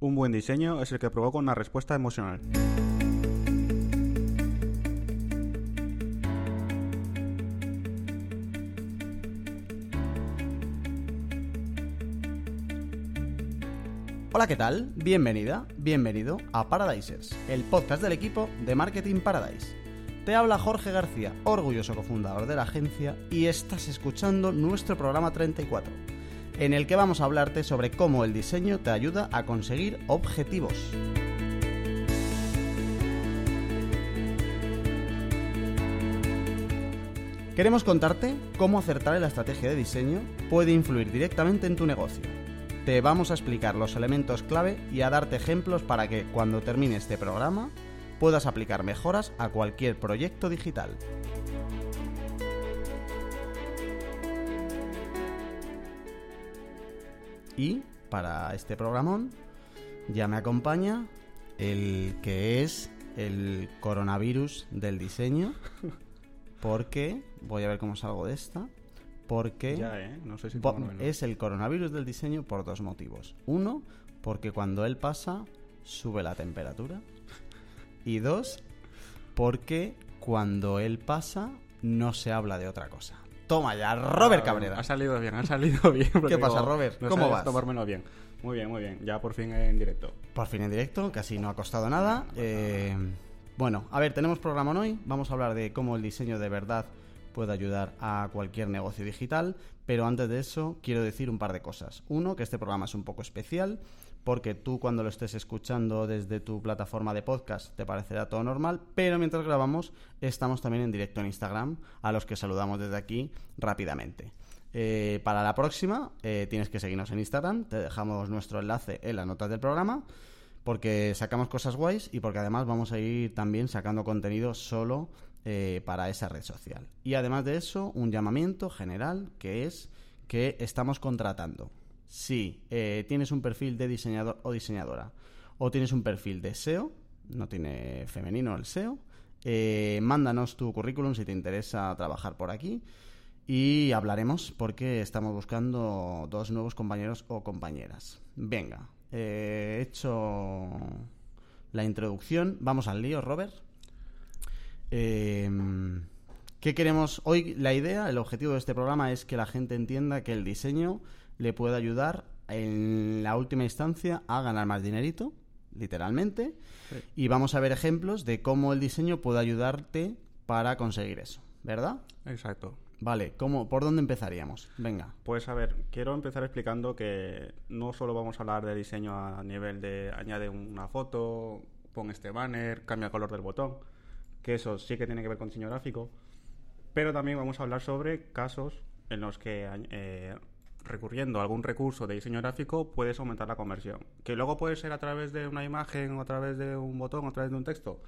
Un buen diseño es el que provoca una respuesta emocional. Hola, ¿qué tal? Bienvenida, bienvenido a Paradisers, el podcast del equipo de Marketing Paradise. Te habla Jorge García, orgulloso cofundador de la agencia, y estás escuchando nuestro programa 34, en el que vamos a hablarte sobre cómo el diseño te ayuda a conseguir objetivos. Queremos contarte cómo acertar en la estrategia de diseño puede influir directamente en tu negocio. Te vamos a explicar los elementos clave y a darte ejemplos para que cuando termine este programa puedas aplicar mejoras a cualquier proyecto digital. Y para este programón ya me acompaña el que es el coronavirus del diseño. Porque, voy a ver cómo salgo de esta. Porque Ya, ¿eh? No sé si po- tomármelo. es el coronavirus del diseño por dos motivos. Uno, porque cuando él pasa, sube la temperatura. Y dos, porque cuando él pasa, no se habla de otra cosa. Toma ya, Robert Cabrera. Ha salido bien, ha salido bien. ¿Qué pasa, Robert? no ¿Cómo vas? tomármelo bien. Muy bien, muy bien. Ya por fin en directo. Por fin en directo, casi no ha costado nada. Eh, bueno, a ver, tenemos programa hoy. Vamos a hablar de cómo el diseño de verdad puede ayudar a cualquier negocio digital. Pero antes de eso, quiero decir un par de cosas. Uno, que este programa es un poco especial, porque tú cuando lo estés escuchando desde tu plataforma de podcast te parecerá todo normal, pero mientras grabamos estamos también en directo en Instagram, a los que saludamos desde aquí rápidamente. Eh, para la próxima eh, tienes que seguirnos en Instagram, te dejamos nuestro enlace en las notas del programa, porque sacamos cosas guays y porque además vamos a ir también sacando contenido solo eh, para esa red social. Y además de eso, un llamamiento general que es que estamos contratando. Si eh, tienes un perfil de diseñador o diseñadora o tienes un perfil de SEO, no tiene femenino el SEO, eh, mándanos tu currículum si te interesa trabajar por aquí y hablaremos porque estamos buscando dos nuevos compañeros o compañeras. Venga, eh, he hecho la introducción. Vamos al lío, Robert. Eh, ¿Qué queremos hoy? La idea, el objetivo de este programa es que la gente entienda que el diseño le puede ayudar en la última instancia a ganar más dinerito, literalmente, y vamos a ver ejemplos de cómo el diseño puede ayudarte para conseguir eso, ¿verdad? Exacto. Vale, ¿cómo, ¿por dónde empezaríamos? Venga. Pues a ver, quiero empezar explicando que no solo vamos a hablar de diseño a nivel de añade una foto, pon este banner, cambia el color del botón, que eso sí que tiene que ver con diseño gráfico, pero también vamos a hablar sobre casos en los que eh, recurriendo a algún recurso de diseño gráfico puedes aumentar la conversión. Que luego puede ser a través de una imagen, o a través de un botón, o a través de un texto.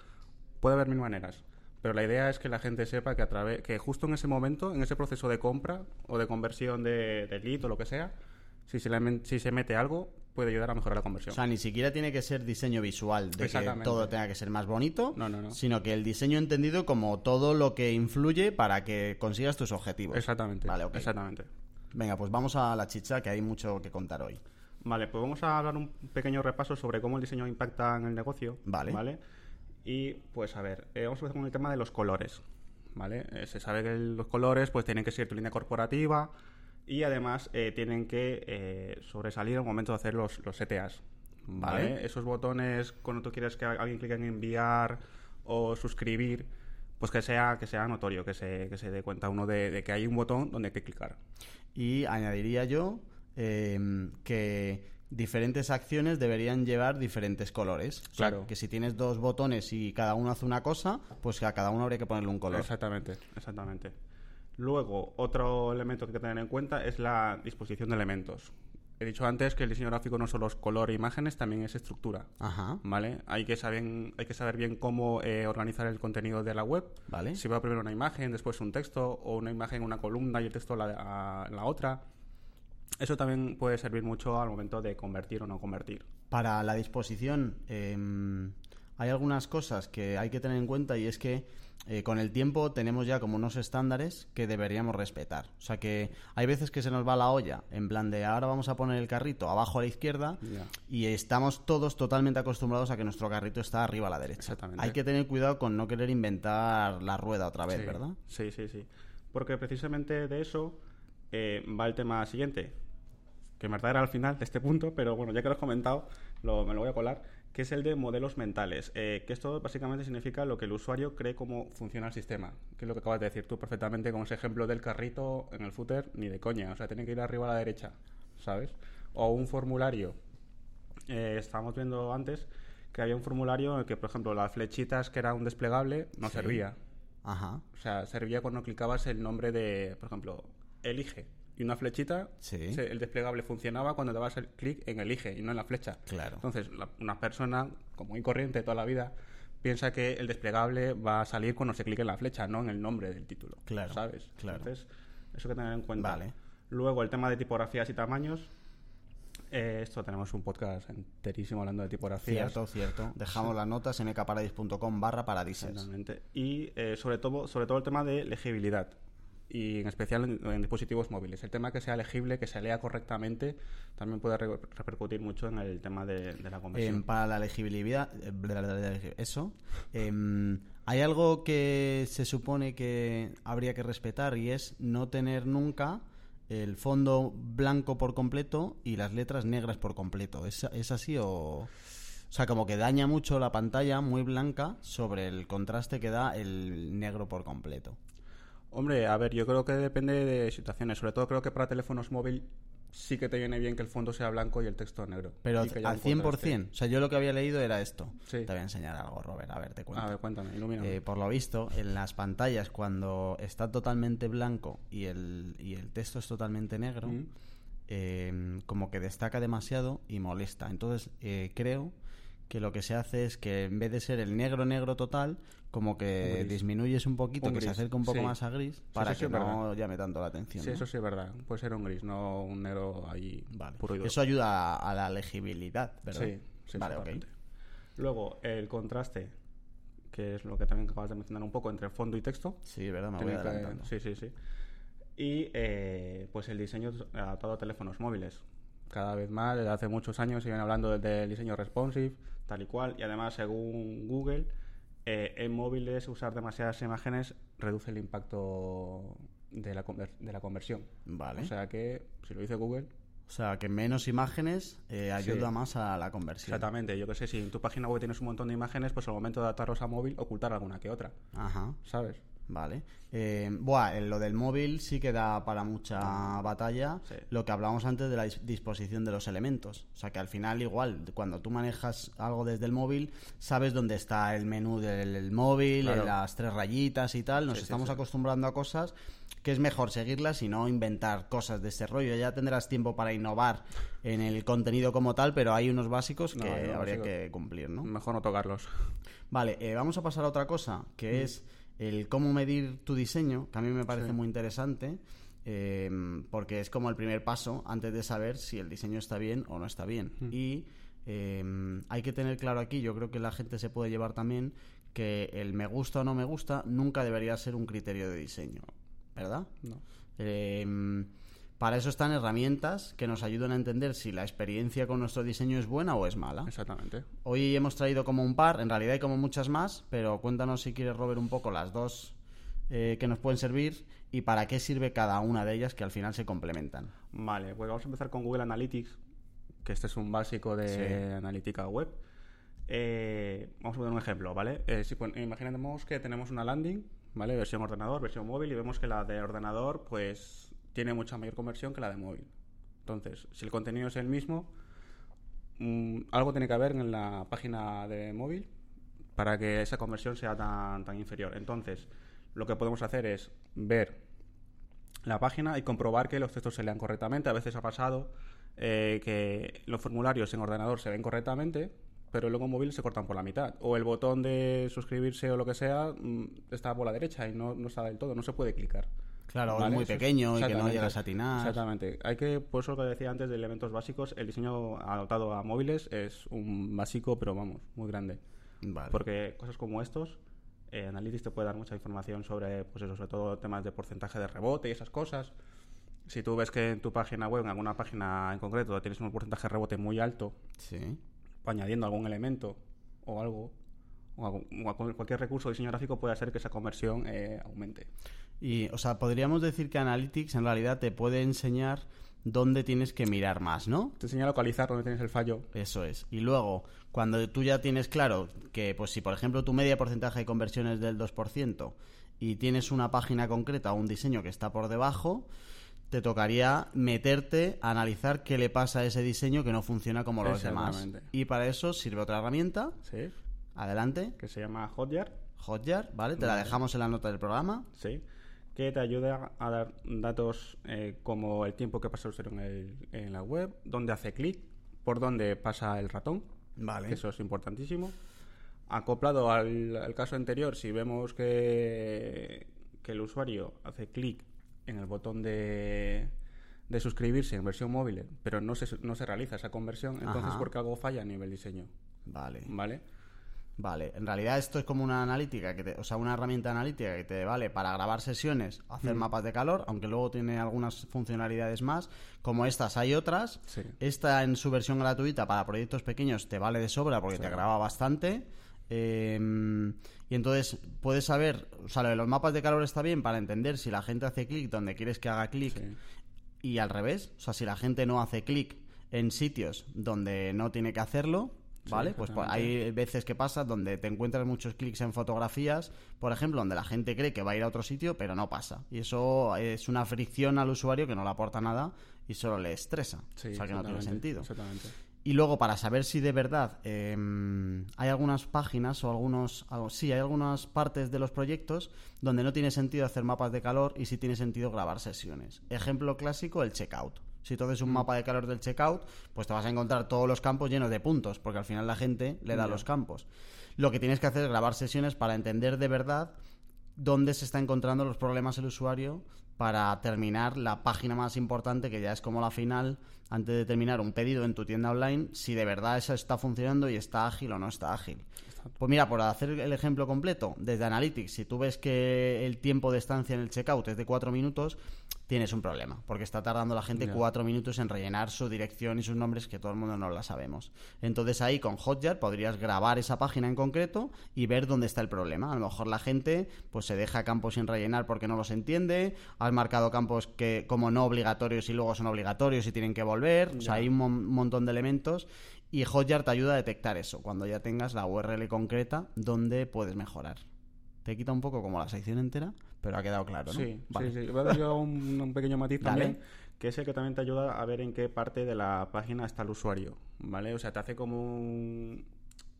Puede haber mil maneras. Pero la idea es que la gente sepa que a través, que justo en ese momento, en ese proceso de compra o de conversión de, de lead o lo que sea, si se, le si se mete algo, puede ayudar a mejorar la conversión. O sea, ni siquiera tiene que ser diseño visual, de que todo tenga que ser más bonito, No, no, no. sino que el diseño entendido como todo lo que influye para que consigas tus objetivos. Exactamente. Vale. Exactamente. Venga, pues vamos a la chicha, que hay mucho que contar hoy. Vale, pues vamos a hablar un pequeño repaso sobre cómo el diseño impacta en el negocio. Vale. ¿Vale? Y pues a ver, eh, vamos a empezar con el tema de los colores. ¿Vale? Eh, se sabe que los colores pues tienen que ser tu línea corporativa y además eh, tienen que sobresalir al momento de hacer los, los CTAs. ¿Vale? Vale. Esos botones cuando tú quieres que alguien clique en enviar o suscribir, pues que sea, que sea notorio, que se, que se dé cuenta uno de, de que hay un botón donde hay que clicar. Y añadiría yo eh, que diferentes acciones deberían llevar diferentes colores. O sea, Claro. que si tienes dos botones y cada uno hace una cosa, pues a cada uno habría que ponerle un color. Exactamente, exactamente. Luego, otro elemento que hay que tener en cuenta es la disposición de elementos. He dicho antes que el diseño gráfico no solo es color e imágenes, también es estructura. Ajá. ¿Vale? Hay que saber, hay que saber bien cómo eh, organizar el contenido de la web. Vale. Si va primero una imagen, después un texto, o una imagen, una columna y el texto la, a- la otra. Eso también puede servir mucho al momento de convertir o no convertir. Para la disposición, eh, hay algunas cosas que hay que tener en cuenta y es que eh, con el tiempo tenemos ya como unos estándares que deberíamos respetar. O sea que hay veces que se nos va la olla, en plan de ahora vamos a poner el carrito abajo a la izquierda y estamos todos totalmente acostumbrados a que nuestro carrito está arriba a la derecha. Exactamente. Hay que tener cuidado con no querer inventar la rueda otra vez, Sí, ¿verdad? Sí, sí, sí. Porque precisamente de eso eh, va el tema siguiente, que en verdad era al final de este punto, pero bueno, ya que lo has comentado, lo- me lo voy a colar, que es el de modelos mentales, eh, que esto básicamente significa lo que el usuario cree cómo funciona el sistema, que es lo que acabas de decir tú perfectamente con ese ejemplo del carrito en el footer, ni de coña, o sea, tiene que ir arriba a la derecha, ¿sabes? O un formulario, eh, estábamos viendo antes que había un formulario en el que, por ejemplo, las flechitas que era un desplegable no Sí. servía. Ajá. O sea, servía cuando clicabas el nombre de, por ejemplo, elige. Y una flechita, Sí. se- el desplegable funcionaba cuando dabas el clic en elige y no en la flecha. Claro. Entonces, la- una persona, como muy corriente toda la vida, piensa que el desplegable va a salir cuando se clique en la flecha, no en el nombre del título. Claro, ¿Sabes? claro. Entonces, eso hay que tener en cuenta. Vale. Luego, el tema de tipografías y tamaños. Eh, esto tenemos un podcast enterísimo hablando de tipografías. Cierto, cierto. Dejamos las notas en ekparadis.com barra paradises. Exactamente. Y eh, sobre, todo, sobre todo el tema de legibilidad. Y en especial en, dispositivos móviles. El tema que sea legible, que se lea correctamente, también puede re- repercutir mucho en el tema de, la conversión. Em, para la legibilidad, eh, eso, em, hay algo que se supone que habría que respetar y es no tener nunca el fondo blanco por completo y las letras negras por completo. ¿Es, es así o...? O sea, como que daña mucho la pantalla muy blanca sobre el contraste que da el negro por completo. Hombre, a ver, yo creo que depende de situaciones. Sobre todo creo que para teléfonos móvil sí que te viene bien que el fondo sea blanco y el texto negro. Pero al un 100%. contraste. O sea, yo lo que había leído era esto. Sí. Te voy a enseñar algo, Robert. A ver, te cuento. A ver, cuéntame, ilumíname. Eh, por lo visto, en las pantallas, cuando está totalmente blanco y el, y el texto es totalmente negro, Mm. eh, como que destaca demasiado y molesta. Entonces, eh, creo que lo que se hace es que en vez de ser el negro negro total, como que Un disminuyes un poquito, Un que se acerque un poco sí. más a gris, para sí, que no verdad. llame tanto la atención. Sí, ¿no? eso sí es verdad. Puede ser un gris, no un negro ahí Vale. puro y. Eso ayuda a, a la legibilidad, ¿verdad? Sí, sí, vale, ok. exactamente. Luego, el contraste, que es lo que también acabas de mencionar un poco entre fondo y texto. Sí, ¿verdad? Me voy que- sí, sí, sí. Y eh, pues el diseño adaptado a teléfonos móviles. Cada vez más, desde hace muchos años siguen hablando del diseño responsive, tal y cual. Y además, según Google, eh, en móviles usar demasiadas imágenes reduce el impacto de la, conver- de la conversión. Vale. O sea que, si lo dice Google, O sea, que menos imágenes eh, ayuda Sí. más a la conversión. exactamente. Yo que sé, si en tu página web tienes un montón de imágenes, pues al momento de adaptarlos a móvil, ocultar alguna que otra. Ajá. ¿Sabes? Vale. Eh, buah, en lo del móvil sí que da para mucha batalla Sí. lo que hablábamos antes de la dis- disposición de los elementos. O sea que al final igual, cuando tú manejas algo desde el móvil, sabes dónde está el menú del el móvil, Claro. en las tres rayitas y tal. Nos Sí, estamos sí. acostumbrando a cosas que es mejor seguirlas y no inventar cosas de ese rollo. Ya tendrás tiempo para innovar en el contenido como tal, pero hay unos básicos que habría que cumplir, ¿no? Mejor no tocarlos. Vale, eh, vamos a pasar a otra cosa, que es el cómo medir tu diseño, que a mí me parece Sí. muy interesante, eh, porque es como el primer paso antes de saber si el diseño está bien o no está bien. Y eh, hay que tener claro aquí, yo creo que la gente se puede llevar también, que el me gusta o no me gusta nunca debería ser un criterio de diseño, ¿verdad? No. Eh, para eso están herramientas que nos ayudan a entender si la experiencia con nuestro diseño es buena o es mala. Exactamente. Hoy hemos traído como un par, en realidad hay como muchas más, pero cuéntanos si quieres, Robert, un poco las dos eh, que nos pueden servir y para qué sirve cada una de ellas que al final se complementan. Vale, pues vamos a empezar con Google Analytics, que este es un básico de Sí. analítica web. Eh, vamos a poner un ejemplo, ¿vale? Eh, si imaginemos que tenemos una landing, ¿vale? Versión ordenador, versión móvil, y vemos que la de ordenador, pues, tiene mucha mayor conversión que la de móvil. Entonces, si el contenido es el mismo, mm, algo tiene que haber en la página de móvil para que esa conversión sea tan, tan inferior. Entonces, lo que podemos hacer es ver la página y comprobar que los textos se lean correctamente. A veces ha pasado eh, que los formularios en ordenador se ven correctamente, pero luego en móvil se cortan por la mitad. O el botón de suscribirse o lo que sea mm, está por la derecha y no, no está del todo, no se puede clicar. Claro, ¿Vale? muy pequeño y que no llegas a atinar. Exactamente. Hay que, por eso lo que decía antes de elementos básicos, el diseño adaptado a móviles es un básico, pero vamos, muy grande. Vale. Porque cosas como estos, eh, Analytics te puede dar mucha información sobre, pues eso, sobre todo temas de porcentaje de rebote y esas cosas. Si tú ves que en tu página web, en alguna página en concreto, tienes un porcentaje de rebote muy alto, Sí. añadiendo algún elemento o algo, o, algún- cualquier recurso de diseño gráfico puede hacer que esa conversión eh, aumente. Y, o sea, podríamos decir que Analytics en realidad te puede enseñar dónde tienes que mirar más, ¿no? Te enseña a localizar dónde tienes el fallo. Eso es. Y luego, cuando tú ya tienes claro que, pues si por ejemplo tu media porcentaje de conversión es del 2% y tienes una página concreta o un diseño que está por debajo, te tocaría meterte a analizar qué le pasa a ese diseño que no funciona como los demás. Y para eso sirve otra herramienta. ¿Sí? Adelante. Que se llama Hotjar. Hotjar, ¿vale? Te la dejamos en la nota del programa. Sí. Que te ayuda a dar datos eh, como el tiempo que pasa el usuario en, el- en la web, dónde hace clic, por dónde pasa el ratón. Vale. que Eso es importantísimo. Acoplado al, al caso anterior, si vemos que, que el usuario hace clic en el botón de, de suscribirse en versión móvil, pero no se, no se realiza esa conversión, entonces Ajá. porque algo falla a nivel diseño. Vale. ¿Vale? Vale, en realidad esto es como una analítica, que te- o sea, una herramienta analítica que te vale para grabar sesiones, hacer mapas de calor, aunque luego tiene algunas funcionalidades más. Como estas hay otras. Sí. Esta en su versión gratuita para proyectos pequeños te vale de sobra porque Sí. te graba bastante. Eh, y entonces puedes saber, o sea, lo de los mapas de calor está bien para entender si la gente hace clic donde quieres que haga clic Sí. y al revés. O sea, si la gente no hace clic en sitios donde no tiene que hacerlo, Sí, ¿vale? pues exactamente. hay veces que pasa donde te encuentras muchos clics en fotografías, por ejemplo, donde la gente cree que va a ir a otro sitio, pero no pasa. Y eso es una fricción al usuario que no le aporta nada y solo le estresa. Sí, o sea, que no tiene sentido. Exactamente. Y luego, para saber si de verdad eh, hay algunas páginas o algunos. algo- sí, hay algunas partes de los proyectos donde no tiene sentido hacer mapas de calor y sí tiene sentido grabar sesiones. Ejemplo clásico, el checkout. Si tú haces un mapa de calor del checkout, pues te vas a encontrar todos los campos llenos de puntos, porque al final la gente le da los campos. Lo que tienes que hacer es grabar sesiones para entender de verdad dónde se está encontrando los problemas el usuario para terminar la página más importante, que ya es como la final, antes de terminar un pedido en tu tienda online, si de verdad eso está funcionando y está ágil o no está ágil. Pues mira, por hacer el ejemplo completo, desde Analytics, si tú ves que el tiempo de estancia en el checkout es de cuatro minutos, tienes un problema, porque está tardando la gente cuatro minutos en rellenar su dirección y sus nombres, que todo el mundo no la sabemos. Entonces ahí con Hotjar podrías grabar esa página en concreto y ver dónde está el problema. A lo mejor la gente pues se deja campos sin rellenar porque no los entiende, has marcado campos que como no obligatorios y luego son obligatorios y tienen que volver, o sea, hay un mon- montón de elementos y Hotjar te ayuda a detectar eso cuando ya tengas la URL concreta donde puedes mejorar. Te quita un poco como la sección entera, pero ha quedado claro, ¿no? Sí, Vale. sí, sí. Voy a dar yo un, un pequeño matiz Dale. también, que es el que también te ayuda a ver en qué parte de la página está el usuario, ¿vale? O sea, te hace como un,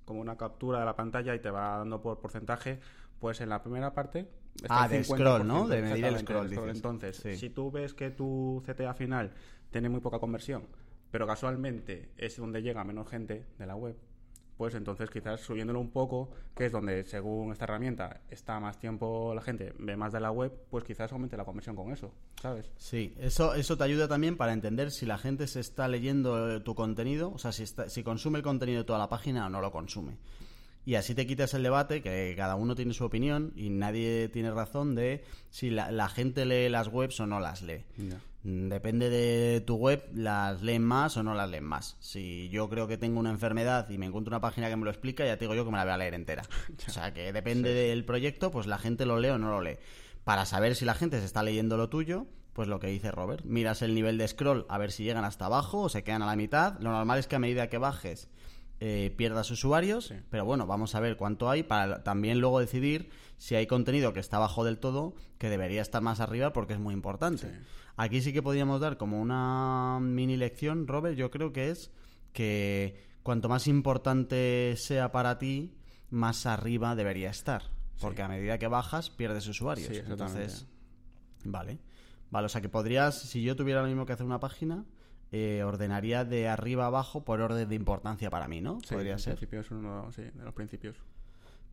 como una captura de la pantalla y te va dando por porcentaje, pues en la primera parte... está Ah, de scroll, ¿no? 50%, De medir el scroll, dices. Entonces, Sí. si tú ves que tu CTA final tiene muy poca conversión, pero casualmente es donde llega menos gente de la web, pues entonces quizás subiéndolo un poco, que es donde según esta herramienta está más tiempo la gente, ve más de la web, pues quizás aumente la conversión con eso, ¿sabes? Sí, eso, eso te ayuda también para entender si la gente se está leyendo eh, tu contenido, o sea, si, está- si consume el contenido de toda la página o no lo consume. Y así te quitas el debate, que cada uno tiene su opinión y nadie tiene razón de si la, la gente lee las webs o no las lee. Depende de tu web, las leen más o no las leen más. Si yo creo que tengo una enfermedad y me encuentro una página que me lo explica, ya te digo yo que me la voy a leer entera. O sea, que depende del proyecto, pues la gente lo lee o no lo lee. Para saber si la gente se está leyendo lo tuyo, pues lo que dice Robert. Miras el nivel de scroll a ver si llegan hasta abajo o se quedan a la mitad. Lo normal es que a medida que bajes eh, pierdas usuarios, Sí. pero bueno, vamos a ver cuánto hay para también luego decidir si hay contenido que está abajo del todo que debería estar más arriba porque es muy importante. Sí. Aquí sí que podríamos dar como una mini lección, Robert, yo creo que es que cuanto más importante sea para ti, más arriba debería estar. Porque a medida que bajas, pierdes usuarios. Sí. Entonces, vale. Vale, o sea que podrías, si yo tuviera lo mismo que hacer una página, eh, ordenaría de arriba a abajo por orden de importancia para mí, ¿no? Sí, Podría ser. principio es uno sí, de los principios.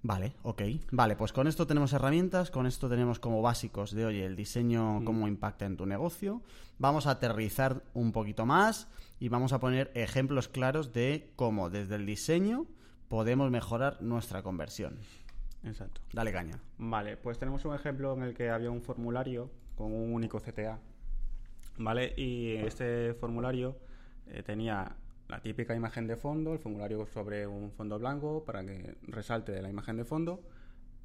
Vale, ok. Vale, pues con esto tenemos herramientas, con esto tenemos como básicos de, oye, el diseño, cómo impacta en tu negocio. Vamos a aterrizar un poquito más y vamos a poner ejemplos claros de cómo desde el diseño podemos mejorar nuestra conversión. Exacto. Dale caña. Vale, pues tenemos un ejemplo en el que había un formulario con un único CTA. ¿Vale? Y este formulario eh, tenía la típica imagen de fondo, el formulario sobre un fondo blanco para que resalte de la imagen de fondo,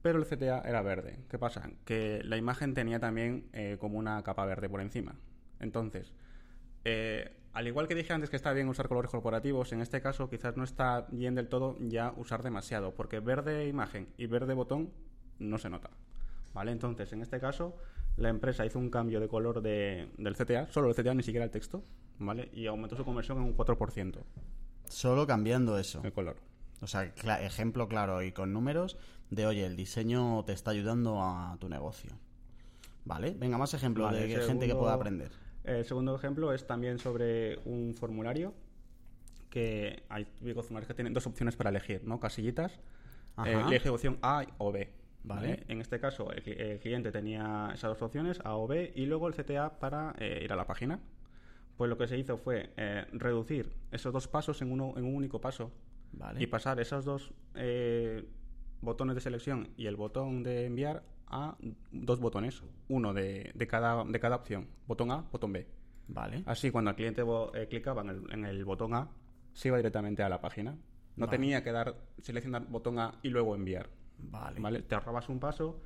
pero el CTA era verde. ¿Qué pasa? Que la imagen tenía también eh, como una capa verde por encima. Entonces, eh, al igual que dije antes que está bien usar colores corporativos, en este caso quizás no está bien del todo ya usar demasiado, porque verde imagen y verde botón no se nota. ¿Vale? Entonces, en este caso, la empresa hizo un cambio de color de, del CTA, solo el CTA, ni siquiera el texto, ¿vale? Y aumentó su conversión en un 4%. Solo cambiando eso. El color. O sea, ejemplo claro y con números de, oye, el diseño te está ayudando a tu negocio. ¿Vale? Venga, más ejemplos de gente que pueda aprender. El segundo ejemplo es también sobre un formulario que hay formularios que tienen dos opciones para elegir, ¿no? Casillitas. Eh, elige opción A o B. Vale. En este caso, el, cliente tenía esas dos opciones, A o B, y luego el CTA para eh, ir a la página. Pues lo que se hizo fue eh, reducir esos dos pasos en, uno, en un único paso y pasar esos dos botones de selección y el botón de enviar a dos botones, uno de, de, cada, de cada opción, botón A, botón B. Vale. Así, cuando el cliente eh, clicaba en el, en el, botón A, se iba directamente a la página. No tenía que dar seleccionar botón A y luego enviar. Vale. ¿Vale? Te ahorrabas un paso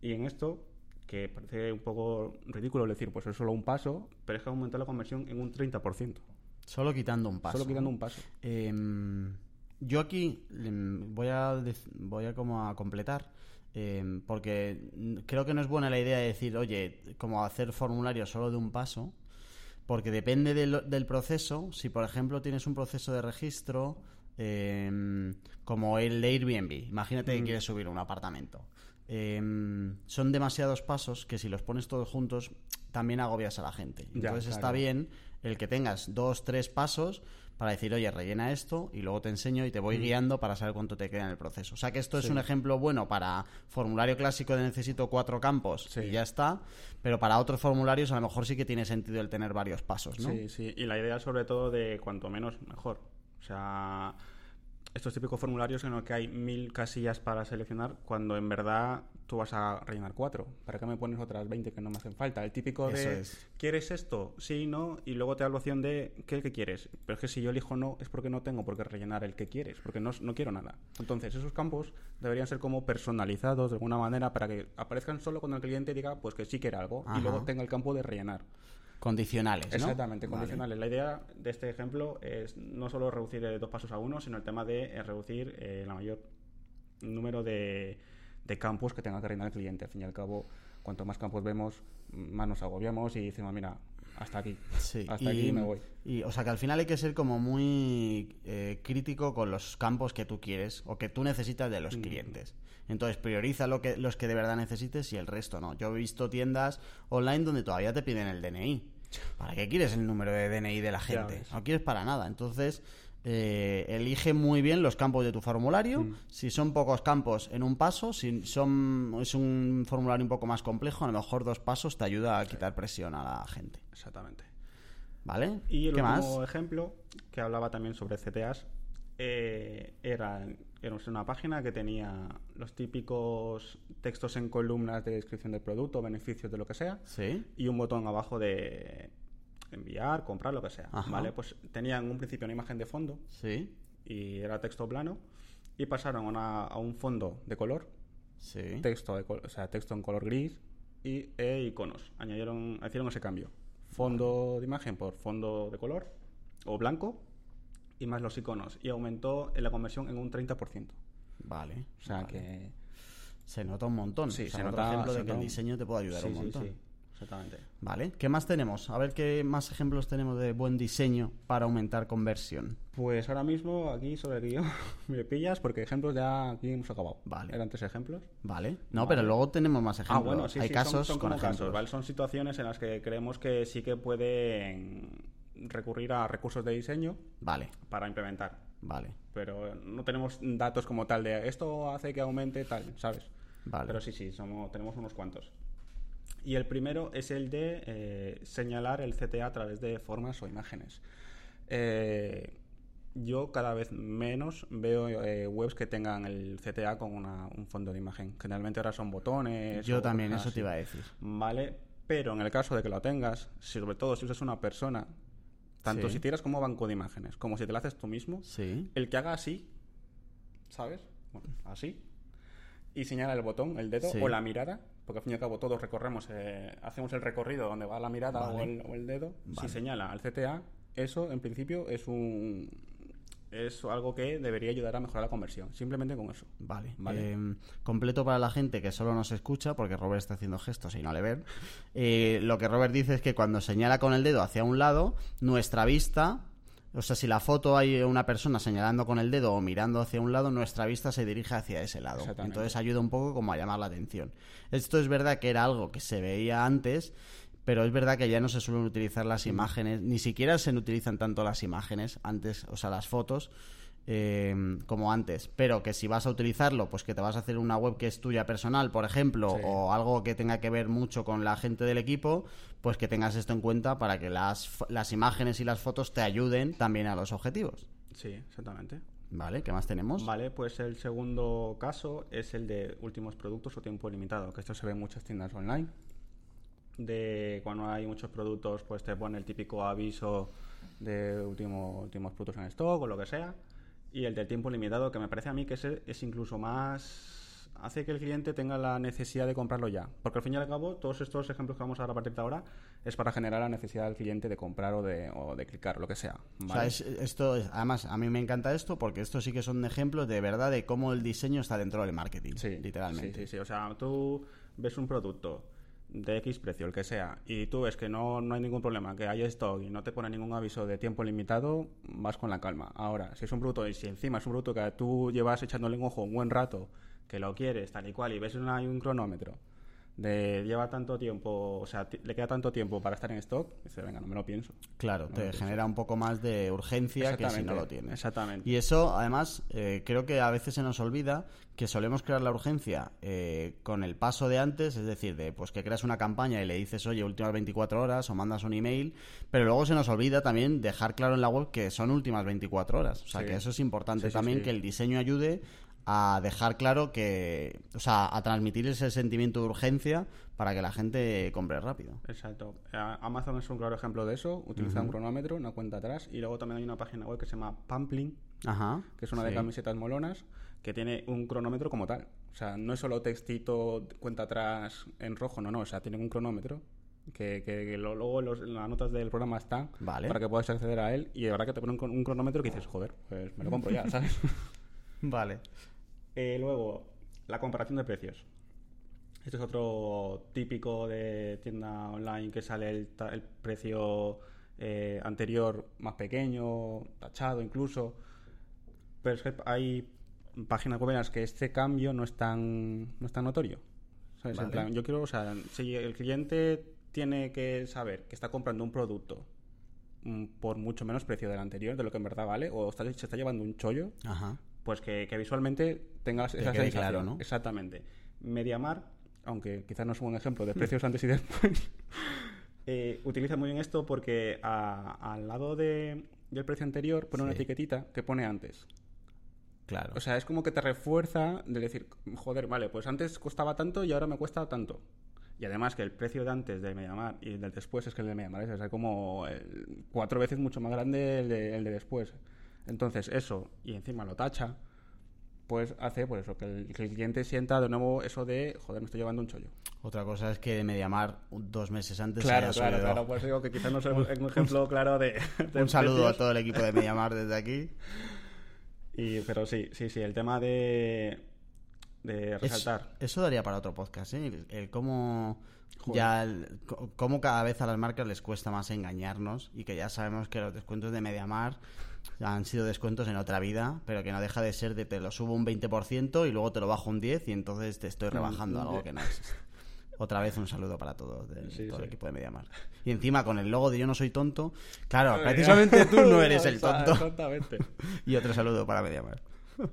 y en esto, que parece un poco ridículo decir, pues es solo un paso, pero es que aumentó la conversión en un 30%. Solo quitando un paso. Solo quitando un paso. Em, yo aquí em, voy a, voy a como a completar Em, porque creo que no es buena la idea de decir, oye, como hacer formularios solo de un paso, porque depende del, proceso. Si, por ejemplo, tienes un proceso de registro em, como el de Airbnb, imagínate que quieres subir un apartamento. Em, son demasiados pasos que si los pones todos juntos también agobias a la gente. Entonces está bien el que tengas dos, tres pasos para decir, oye, rellena esto y luego te enseño y te voy mm. guiando para saber cuánto te queda en el proceso. O sea que esto es un ejemplo bueno para formulario clásico de necesito cuatro campos y ya está, pero para otros formularios a lo mejor sí que tiene sentido el tener varios pasos, ¿no? Sí, sí, y la idea sobre todo de cuanto menos mejor. O sea, estos típicos formularios en los que hay mil casillas para seleccionar cuando en verdad tú vas a rellenar cuatro. ¿Para qué me pones otras 20 que no me hacen falta? El típico de ¿quieres esto? Sí, no, y luego te da la opción de ¿qué, ¿qué, quieres? Pero es que si yo elijo no es porque no tengo por qué rellenar el que quieres, porque no, no quiero nada. Entonces esos campos deberían ser como personalizados de alguna manera para que aparezcan solo cuando el cliente diga pues que sí quiere algo y luego tenga el campo de rellenar. Condicionales, ¿no? Exactamente, condicionales. La idea de este ejemplo es no solo reducir de dos pasos a uno, sino el tema de eh, reducir el eh, mayor número de, de campos que tenga que rellenar el cliente. Al fin y al cabo, cuanto más campos vemos, más nos agobiamos y decimos, mira, hasta aquí. Sí. Hasta aquí me voy. Y, o sea que al final hay que ser como muy eh, crítico con los campos que tú quieres o que tú necesitas de los mm. clientes. Entonces prioriza lo que, los que de verdad necesites y el resto no. Yo he visto tiendas online donde todavía te piden el DNI. ¿Para qué quieres el número de DNI de la gente? No quieres para nada. Entonces, eh, elige muy bien los campos de tu formulario. Mm. Si son pocos campos, en un paso. Si son, es un formulario un poco más complejo, a lo mejor dos pasos te ayuda a quitar presión a la gente. Exactamente. ¿Vale? Y el último ejemplo, que hablaba también sobre CTAs, eh, era, era una página que tenía los típicos textos en columnas de descripción del producto, beneficios de lo que sea, ¿Sí? y un botón abajo de enviar, comprar, lo que sea. ¿Vale? Pues tenían un principio una imagen de fondo, ¿Sí? y era texto plano, y pasaron a, un fondo de color, ¿Sí? texto, o sea, texto en color gris, y e iconos. Añadieron, hicieron ese cambio. Fondo de imagen por fondo de color o blanco y más los iconos. Y aumentó la conversión en un 30%. Vale. O sea que. Se nota un montón. Sí, se nota. ejemplo de que el diseño te puede ayudar un montón. Sí, exactamente. Vale. ¿Qué más tenemos? A ver qué más ejemplos tenemos de buen diseño para aumentar conversión. Pues ahora mismo aquí sobre el guion me pillas porque ejemplos ya aquí hemos acabado. Vale. Eran tres ejemplos. Vale. No, pero luego tenemos más ejemplos. Ah, bueno, sí, Hay casos son, con ejemplos. ¿vale? Son situaciones en las que creemos que sí que pueden recurrir a recursos de diseño vale. para implementar. Vale. Pero no tenemos datos como tal de esto hace que aumente tal, ¿sabes? Vale. Pero sí, sí, somos, tenemos unos cuantos. Y el primero es el de eh, señalar el CTA a través de formas o imágenes. Eh, yo cada vez menos veo eh, webs que tengan el CTA con una- un fondo de imagen. Generalmente ahora son botones. Yo también, eso te iba a decir. Vale, pero en el caso de que lo tengas, sobre todo si usas una persona, tanto Sí. si tiras como banco de imágenes, como si te lo haces tú mismo, Sí. el que haga así, ¿sabes? Bueno, así. Y señala el botón, el dedo Sí. o la mirada, porque al fin y al cabo todos recorremos, eh, hacemos el recorrido donde va la mirada o, el, o el dedo. Vale. Si señala al CTA, eso en principio es un es algo que debería ayudar a mejorar la conversión, simplemente con eso. Vale. Vale. Eh, completo para la gente que solo nos escucha, porque Robert está haciendo gestos y no le ven. Eh, lo que Robert dice es que cuando señala con el dedo hacia un lado, nuestra vista, o sea, si la foto hay una persona señalando con el dedo o mirando hacia un lado, nuestra vista se dirige hacia ese lado. Entonces ayuda un poco como a llamar la atención. Esto es verdad que era algo que se veía antes. Pero es verdad que ya no se suelen utilizar las imágenes, ni siquiera se utilizan tanto las imágenes antes, o sea, las fotos, eh, como antes. Pero que si vas a utilizarlo, pues que te vas a hacer una web que es tuya personal, por ejemplo, Sí. o algo que tenga que ver mucho con la gente del equipo, pues que tengas esto en cuenta para que las, las imágenes y las fotos te ayuden también a los objetivos. Sí, exactamente. ¿Vale? ¿Qué más tenemos? Vale, pues el segundo caso es el de últimos productos o tiempo limitado, que esto se ve en muchas tiendas online. De cuando hay muchos productos, pues te pone el típico aviso de último- últimos productos en stock o lo que sea. Y el del tiempo limitado, que me parece a mí que ese es incluso más... hace que el cliente tenga la necesidad de comprarlo ya. Porque al fin y al cabo, todos estos ejemplos que vamos a dar a partir de ahora es para generar la necesidad del cliente de comprar o de, o de clicar, lo que sea. O sea, es- esto, es- además, a mí me encanta esto porque esto sí que son ejemplos de verdad de cómo el diseño está dentro del marketing, Sí, literalmente. Sí, sí, sí. O sea, tú ves un producto de X precio, el que sea, y tú ves que no, no hay ningún problema, que hay stock y no te pone ningún aviso de tiempo limitado, vas con la calma. Ahora, si es un producto, y si encima es un producto que tú llevas echándole un ojo un buen rato, que lo quieres, tal y cual, y ves una, hay un cronómetro de lleva tanto tiempo, o sea, le queda tanto tiempo para estar en stock, dice, venga, no me lo pienso. Claro, No, te sí, genera un poco más de urgencia que si no lo tienes. Exactamente. Y eso, además, eh, creo que a veces se nos olvida que solemos crear la urgencia eh, con el paso de antes, es decir, de pues que creas una campaña y le dices, oye, últimas 24 horas o mandas un email, pero luego se nos olvida también dejar claro en la web que son últimas 24 horas. O sea, Sí. que eso es importante Sí, sí, también, que el diseño ayude a dejar claro que, o sea, a transmitir ese sentimiento de urgencia para que la gente compre rápido. Exacto. Amazon es un claro ejemplo de eso. Utiliza un cronómetro, una cuenta atrás, y luego también hay una página web que se llama Pampling, Ajá. que es una de camisetas molonas, que tiene un cronómetro como tal. O sea, no es solo textito, cuenta atrás en rojo, no, no. O sea, tiene un cronómetro que, que- que lo- luego los- en las notas del programa está Vale. para que puedas acceder a él. Y de verdad que te pone un, un cronómetro que dices, joder, pues me lo compro ya, ¿sabes? Vale. Eh, luego, la comparación de precios. Esto es otro típico de tienda online que sale el, el precio eh, anterior más pequeño, tachado incluso. Pero es que hay páginas web en las que este cambio no es tan, no es tan notorio. ¿Sabes? En Vale. plan, yo quiero, o sea, si el cliente tiene que saber que está comprando un producto mm, por mucho menos precio del anterior, de lo que en verdad vale, o está- se está llevando un chollo, Ajá. Pues que, que visualmente tengas esa sensación. claro, ¿no? Exactamente. Mediamar, aunque quizás no es un buen ejemplo de precios antes y después, eh, utiliza muy bien esto porque a- al lado de, del precio anterior pone una etiquetita que pone antes. Claro. O sea, es como que te refuerza de decir, joder, vale, pues antes costaba tanto y ahora me cuesta tanto. Y además que el precio de antes de Mediamar y el del después es que el de Mediamar es o sea, como el- cuatro veces mucho más grande el de, el de después. Entonces eso, y encima lo tacha, pues hace pues eso, que el, que el cliente sienta de nuevo eso de, joder, me estoy llevando un chollo. Otra cosa es que de Mediamar dos meses antes Claro, claro, claro, pues digo que quizás no sea un un ejemplo claro de... de Un saludo a todo el equipo de Mediamar desde aquí. Y, pero sí, sí, sí, el tema de, de Es- resaltar. eso daría para otro podcast, ¿eh? El, el cómo Joder. ya el- cómo cada vez a las marcas les cuesta más engañarnos y que ya sabemos que los descuentos de Mediamar han sido descuentos en otra vida, pero que no deja de ser de te lo subo un 20% y luego te lo bajo un 10 y entonces te estoy rebajando Mm, algo ya. que no existe. Otra vez un saludo para todos, de, Sí, todo el equipo de Mediamar. Y encima con el logo de Yo no soy tonto, claro, precisamente tú no eres el tonto. Exactamente. Y otro saludo para Mediamar.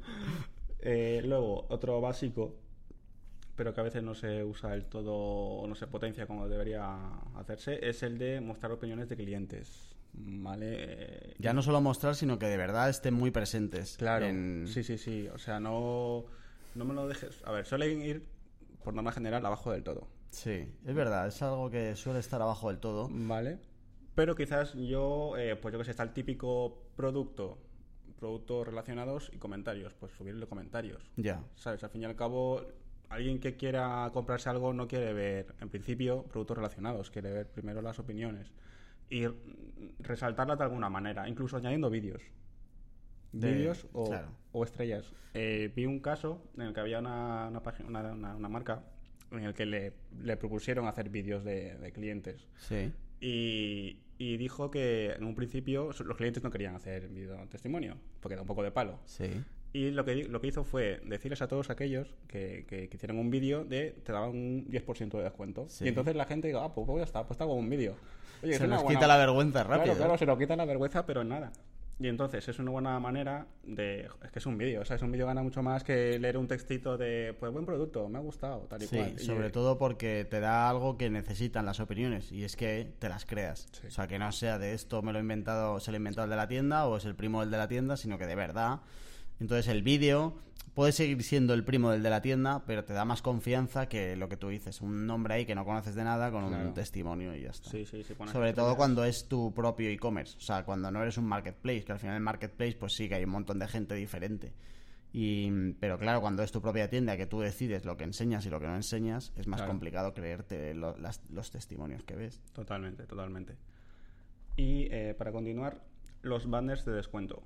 Eh, luego, otro básico, pero que a veces no se usa del todo o no se potencia como debería hacerse, es el de mostrar opiniones de clientes. ¿Vale? Ya no solo mostrar, sino que de verdad estén muy presentes. Claro, en- sí, sí, sí. O sea, no, no me lo dejes. A ver, suelen ir, por norma general, abajo del todo. Sí, es verdad, es algo que suele estar abajo del todo. ¿Vale? Pero quizás yo, eh, pues yo que sé, está el típico producto, productos relacionados y comentarios. Pues subirle comentarios. Ya. ¿Sabes? Al fin y al cabo, alguien que quiera comprarse algo no quiere ver, en principio, productos relacionados, quiere ver primero las opiniones y resaltarlas de alguna manera, incluso añadiendo vídeos. De- Vídeos o, claro. o estrellas. Eh, vi un caso en el que había una, una, página- una, marca en el que le, le propusieron hacer vídeos de, de clientes. Sí. Y, y dijo que en un principio los clientes no querían hacer vídeo testimonio, porque da un poco de palo. Sí. Y lo que, lo que hizo fue decirles a todos aquellos que, que, que hicieran un vídeo de te daban un 10% de descuento. Sí. Y entonces la gente diga, ah, pues, pues ya está, pues te hago un vídeo. Oye, Se nos buena- quita la vergüenza rápido. Claro, claro, se nos quita la vergüenza, pero en nada. Y entonces es una buena manera de... Es que es un vídeo, o sea, es un vídeo gana mucho más que leer un textito de, pues buen producto, me ha gustado, tal y Sí, cual. Sobre eh, todo porque te da algo que necesitan las opiniones y es que te las creas. Sí. O sea, que no sea de esto me lo he inventado, se lo ha inventado el de la tienda o es el primo del de la tienda, sino que de verdad. Entonces el vídeo puede seguir siendo el primo del de la tienda, pero te da más confianza que lo que tú dices, un nombre ahí que no conoces de nada con Claro. un testimonio y ya está. Sí, sí, sí. Sobre todo cuando es tu propio e-commerce, o sea, cuando no eres un marketplace, que al final el marketplace pues sí que hay un montón de gente diferente. Y, pero claro, cuando es tu propia tienda que tú decides lo que enseñas y lo que no enseñas, es más Claro. complicado creerte lo- las- los testimonios que ves. Totalmente, totalmente. Y eh, para continuar, los banners de descuento.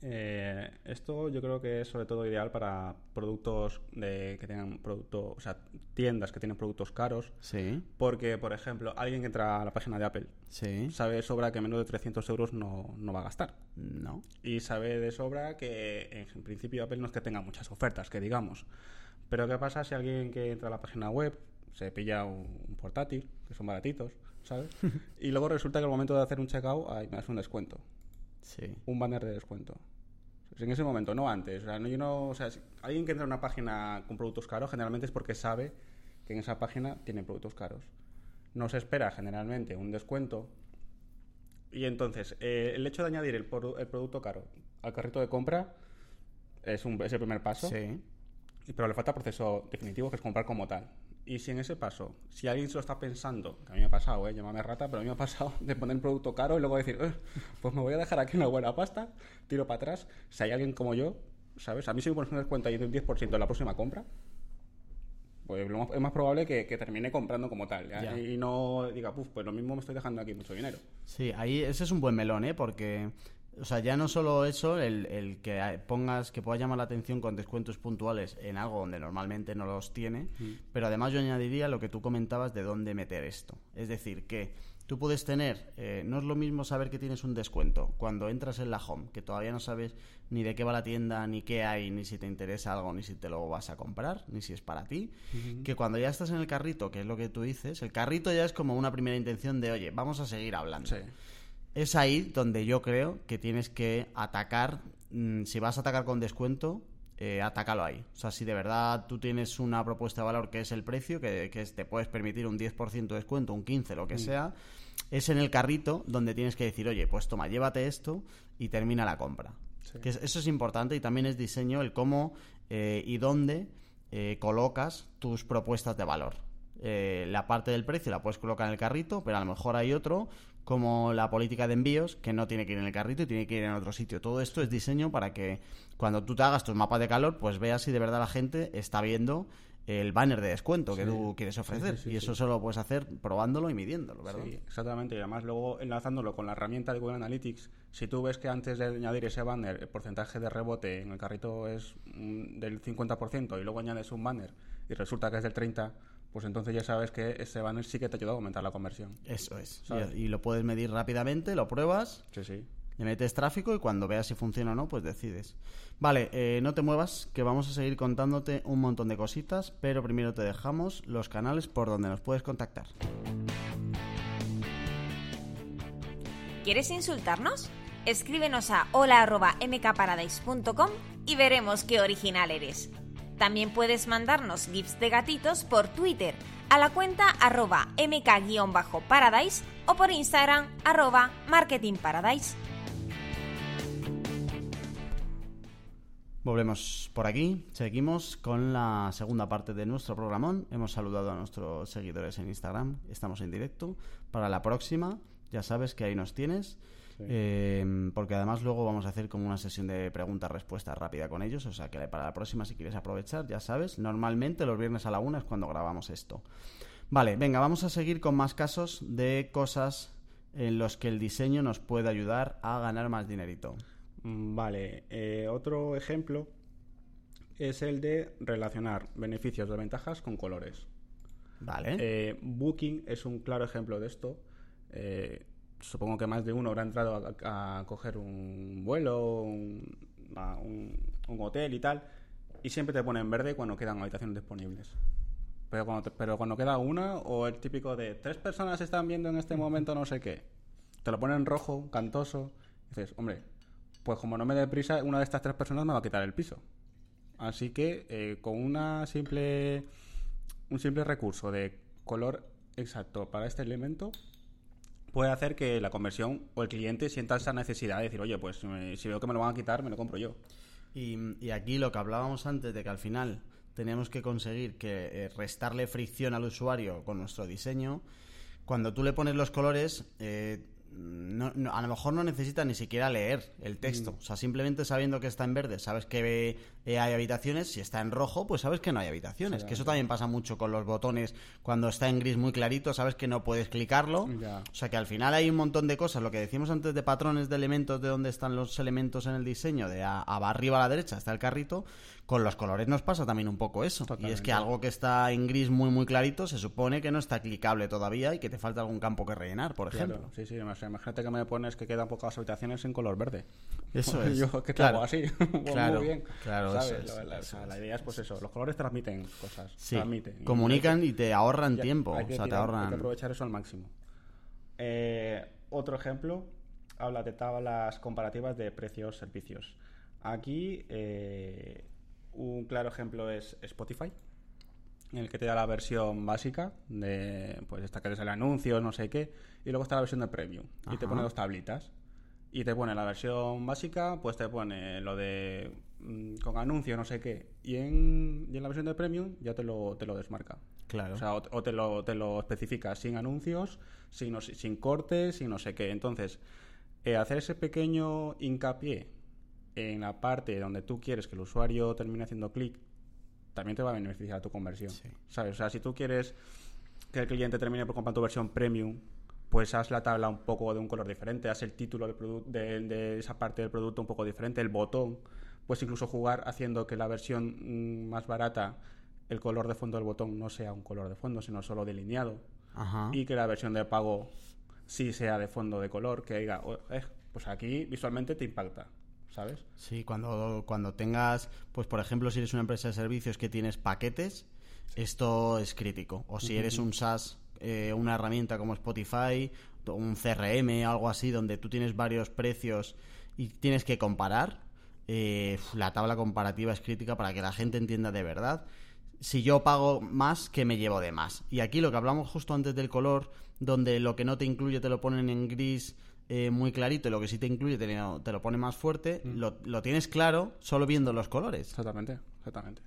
Eh, esto yo creo que es sobre todo ideal para productos de, que tengan producto, o sea, tiendas que tienen productos caros. Sí, Porque, por ejemplo, alguien que entra a la página de Apple sí, sabe de sobra que menos de 300 euros no, no va a gastar. no. Y sabe de sobra que en principio Apple no es que tenga muchas ofertas, que digamos. Pero ¿qué pasa si alguien que entra a la página web se pilla un, un portátil, que son baratitos, ¿sabes? y luego resulta que al momento de hacer un checkout, ay, me das un descuento, Sí, un banner de descuento. Pues en ese momento, no antes. O sea, no, yo no, o sea, si alguien que entra a una página con productos caros generalmente es porque sabe que en esa página tiene productos caros. No se espera generalmente un descuento. Y entonces, eh, el hecho de añadir el, el producto caro al carrito de compra es, un, es el primer paso. sí, Pero le falta proceso definitivo, que es comprar como tal. Y si en ese paso, si alguien se lo está pensando, que a mí me ha pasado, ¿eh? llámame rata, pero a mí me ha pasado de poner un producto caro y luego decir, "Eh, pues me voy a dejar aquí una buena pasta, tiro para atrás. Si hay alguien como yo, ¿sabes? A mí si me pones un descuento de un 10% en la próxima compra, pues lo más- es más probable que, que termine comprando como tal. Y no diga, puf, pues lo mismo me estoy dejando aquí mucho dinero. Sí, ahí ese es un buen melón, ¿eh? Porque, o sea, ya no solo eso, el, el que pongas, que pueda llamar la atención con descuentos puntuales en algo donde normalmente no los tiene, pero además yo añadiría lo que tú comentabas de dónde meter esto. Es decir, que tú puedes tener, eh, no es lo mismo saber que tienes un descuento cuando entras en la home, que todavía no sabes ni de qué va la tienda, ni qué hay, ni si te interesa algo, ni si te lo vas a comprar, ni si es para ti, que cuando ya estás en el carrito, que es lo que tú dices, el carrito ya es como una primera intención de, oye, vamos a seguir hablando. Sí. Es ahí donde yo creo que tienes que atacar. mm, si vas a atacar con descuento, eh, atácalo ahí. O sea, si de verdad tú tienes una propuesta de valor que es el precio, que, te puedes permitir un 10% de descuento, un 15%, lo que sea, es en el carrito donde tienes que decir, oye, pues toma, llévate esto y termina la compra. Sí. Que es- eso es importante y también es diseño el cómo eh, y dónde eh, colocas tus propuestas de valor. Eh, la parte del precio la puedes colocar en el carrito, pero a lo mejor hay otro, como la política de envíos, que no tiene que ir en el carrito y tiene que ir en otro sitio. Todo esto es diseño para que cuando tú te hagas tus mapas de calor, pues veas si de verdad la gente está viendo el banner de descuento que tú quieres ofrecer. sí, sí, y eso solo lo puedes hacer probándolo y midiéndolo, ¿verdad? Sí, exactamente. Y además luego enlazándolo con la herramienta de Google Analytics, si tú ves que antes de añadir ese banner el porcentaje de rebote en el carrito es mm, del 50% y luego añades un banner y resulta que es del 30%, pues entonces ya sabes que ese banner sí que te ayuda a aumentar la conversión. Eso es. ¿Sabes? Y, y lo puedes medir rápidamente, lo pruebas Sí, sí. Le metes tráfico y cuando veas si funciona o no, pues decides. Vale, eh, no te muevas, que vamos a seguir contándote un montón de cositas, pero primero te dejamos los canales por donde nos puedes contactar. ¿Quieres insultarnos? Escríbenos a hola.mkparadise.com y veremos qué original eres. También puedes mandarnos GIFs de gatitos por Twitter a la cuenta arroba mk-paradise o por Instagram arroba marketingparadise. Volvemos por aquí, seguimos con la segunda parte de nuestro programón. Hemos saludado a nuestros seguidores en Instagram, estamos en directo. Para la próxima, ya sabes que ahí nos tienes. Eh, porque además luego vamos a hacer como una sesión de preguntas-respuestas rápida con ellos. O sea que para la próxima, si quieres aprovechar, ya sabes, normalmente los viernes a la una es cuando grabamos esto. Vale, venga, vamos a seguir con más casos de cosas en los que el diseño nos puede ayudar a ganar más dinerito. Mm, vale, eh, otro ejemplo es el de relacionar beneficios o ventajas con colores. Vale. Eh, Booking es un claro ejemplo de esto. Eh, supongo que más de uno habrá entrado a, coger un vuelo, un, un, hotel y tal, y siempre te pone en verde cuando quedan habitaciones disponibles. Pero cuando, pero cuando queda una, o el típico de tres personas están viendo en este momento no sé qué, te lo pone en rojo, cantoso, dices, hombre, pues como no me dé prisa, una de estas tres personas me va a quitar el piso. Así que eh, con una simple, un simple recurso de color exacto para este elemento, puede hacer que la conversión o el cliente sienta esa necesidad de decir, oye, pues eh, si veo que me lo van a quitar, me lo compro yo. Y, aquí lo que hablábamos antes de que al final tenemos que conseguir que eh, restarle fricción al usuario con nuestro diseño, cuando tú le pones los colores, eh, no, a lo mejor no necesita ni siquiera leer el texto. Mm. O sea, simplemente sabiendo que está en verde, sabes que eh, hay habitaciones. Si está en rojo, pues sabes que no hay habitaciones. que eso también pasa mucho con los botones. Cuando está en gris muy clarito, sabes que no puedes clicarlo. O sea, que al final hay un montón de cosas. Lo que decíamos antes de patrones de elementos, de dónde están los elementos en el diseño, de arriba a la derecha está el carrito. Con los colores nos pasa también un poco eso. Y es que algo que está en gris muy, muy clarito se supone que no está clicable todavía y que te falta algún campo que rellenar, por ejemplo. Sí, sí, imagínate que me pones que quedan pocas habitaciones en color verde. Eso es. Yo que te hago así. Pues claro, muy bien. Claro, la, idea es pues eso, los colores transmiten cosas. Sí. Transmiten. Comunican y, te ahorran tiempo. o sea, te ahorran... Hay que aprovechar eso al máximo. Eh, otro ejemplo habla de tablas comparativas de precios-servicios. Aquí eh, un claro ejemplo es Spotify, en el que te da la versión básica de, pues esta que el anuncio, no sé qué, y luego está la versión de premium, y te pone dos tablitas. Y te pone la versión básica, pues te pone lo de mm, con anuncio, no sé qué, y en, la versión de premium ya te lo, te lo desmarca. Claro. O sea, o, te, lo, te lo especifica sin anuncios, sin, sin cortes, sin no sé qué. Entonces, eh, hacer ese pequeño hincapié en la parte donde tú quieres que el usuario termine haciendo clic, también te va a beneficiar tu conversión. ¿Sabes? O sea, si tú quieres que el cliente termine por comprar tu versión premium, pues haz la tabla un poco de un color diferente, haz el título de, de, esa parte del producto un poco diferente, el botón, pues incluso jugar haciendo que la versión mm, más barata, el color de fondo del botón no sea un color de fondo, sino solo delineado. Y que la versión de pago sí sea de fondo de color, que diga, oh, eh, pues aquí visualmente te impacta. ¿Sabes? Sí, cuando, cuando tengas, pues por ejemplo, si eres una empresa de servicios que tienes paquetes, esto es crítico. O si eres un SaaS, eh, una herramienta como Spotify, un CRM, algo así, donde tú tienes varios precios y tienes que comparar, eh, la tabla comparativa es crítica para que la gente entienda de verdad si yo pago más, ¿qué me llevo de más? Y aquí lo que hablamos justo antes del color, donde lo que no te incluye te lo ponen en gris eh, muy clarito y lo que sí te incluye te, te lo pone más fuerte, mm. lo, tienes claro solo viendo los colores. Exactamente, exactamente.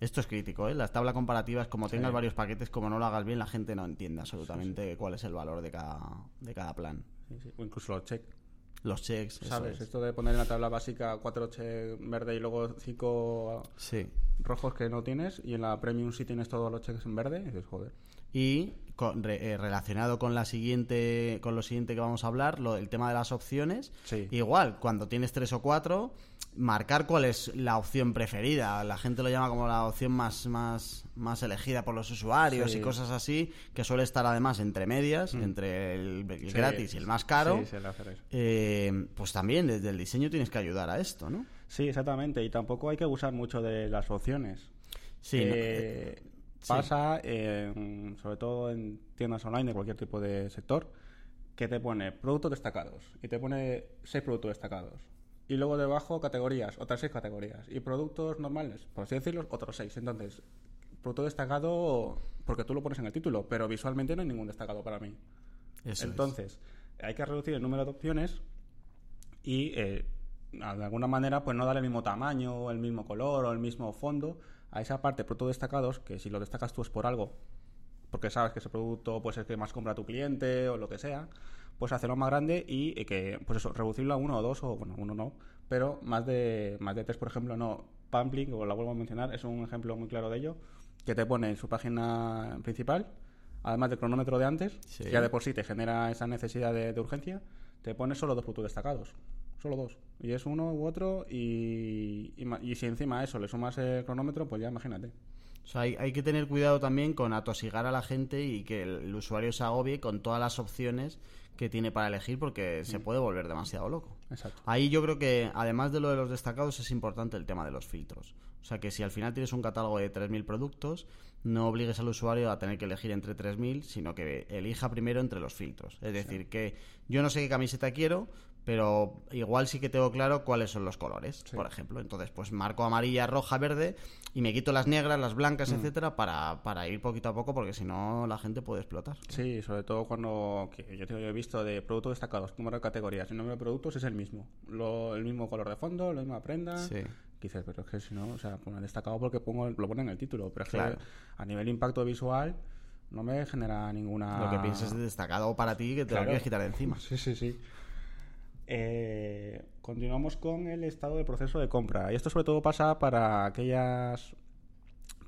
Esto es crítico, ¿eh? Las tablas comparativas, como tengas varios paquetes, como no lo hagas bien, la gente no entiende absolutamente cuál es el valor de cada, de cada plan. O incluso los checks. Los checks, ¿Sabes? Esto de poner en la tabla básica cuatro checks verde y luego cinco rojos que no tienes, y en la premium sí tienes todos los checks en verde, y dices, joder. Y eh, relacionado con la siguiente con lo siguiente que vamos a hablar lo, el tema de las opciones. Igual cuando tienes tres o cuatro marcar cuál es la opción preferida. La gente lo llama como la opción más más más elegida por los usuarios y cosas así que suele estar además entre medias mm. entre el, gratis y el más caro. eh, pues también desde el diseño tienes que ayudar a esto no sí exactamente y tampoco hay que abusar mucho de las opciones. Sí eh, Pasa, sobre todo en tiendas online de cualquier tipo de sector, que te pone productos destacados y te pone seis productos destacados. Y luego debajo categorías, otras seis categorías. Y productos normales, por así decirlo, otros seis. Entonces, producto destacado porque tú lo pones en el título, pero visualmente no hay ningún destacado para mí. Eso es. Entonces, hay que reducir el número de opciones y eh, de alguna manera pues no darle el mismo tamaño, el mismo color o el mismo fondo a esa parte de productos destacados que si lo destacas tú es por algo, porque sabes que ese producto pues es el que más compra tu cliente o lo que sea, pues hacerlo más grande y, que pues eso, reducirlo a uno o dos o bueno, uno no, pero más de más de tres, por ejemplo, no. Pumplink, o la vuelvo a mencionar, es un ejemplo muy claro de ello, que te pone en su página principal además del cronómetro de antes, Sí. que ya de por sí te genera esa necesidad de, de urgencia, te pone solo dos productos destacados. Solo dos. Y es uno u otro, y, y, y si encima a eso le sumas el cronómetro, pues ya imagínate. O sea, hay, hay que tener cuidado también con atosigar a la gente y que el, el usuario se agobie con todas las opciones que tiene para elegir porque se puede volver demasiado loco. Exacto. Ahí yo creo que, además de lo de los destacados, es importante el tema de los filtros. O sea, que si al final tienes un catálogo de 3.000 productos, no obligues al usuario a tener que elegir entre 3.000, sino que elija primero entre los filtros. Es decir, que yo no sé qué camiseta quiero, pero igual sí que tengo claro cuáles son los colores, Sí. por ejemplo. Entonces, pues marco amarilla, roja, verde y me quito las negras, las blancas, Mm. etcétera, para, para ir poquito a poco, porque si no, la gente puede explotar. Sí, sobre todo cuando yo te he visto de productos destacados, número de categorías, el número de productos es el mismo. Lo, el mismo color de fondo, la misma prenda. Sí. Que dices, pero es que si no, o sea, pone destacado porque pongo, lo pone en el título. Pero es Claro. que a nivel impacto visual no me genera ninguna. Lo que pienses de destacado para ti, que te lo. Claro. quieres quitar de encima. Sí, sí, sí. Eh, continuamos con el estado del proceso de compra. Y esto sobre todo pasa para aquellas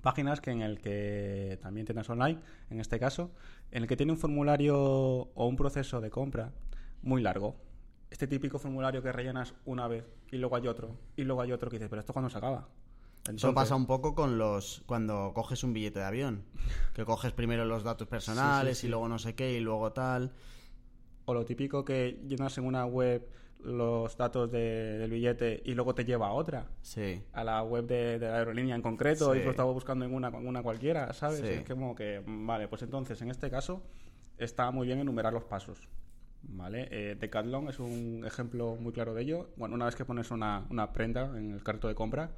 páginas que en el que también tiendas online, en este caso, en el que tiene un formulario o un proceso de compra muy largo. Este típico formulario que rellenas una vez y luego hay otro y luego hay otro que dices, pero esto cuando se acaba. Eso Entonces- pasa un poco con los cuando coges un billete de avión, que coges primero los datos personales sí, sí. y luego no sé qué y luego tal. O lo típico que llenas en una web los datos de- del billete y luego te lleva a otra. Sí. a la web de, de la aerolínea en concreto Sí. y lo estaba buscando en una, una cualquiera, ¿sabes? Sí. Es que como que, vale, pues entonces en este caso está muy bien enumerar los pasos, ¿vale? Eh, Decathlon es un ejemplo muy claro de ello. Bueno, una vez que pones una, una prenda en el carrito de compra,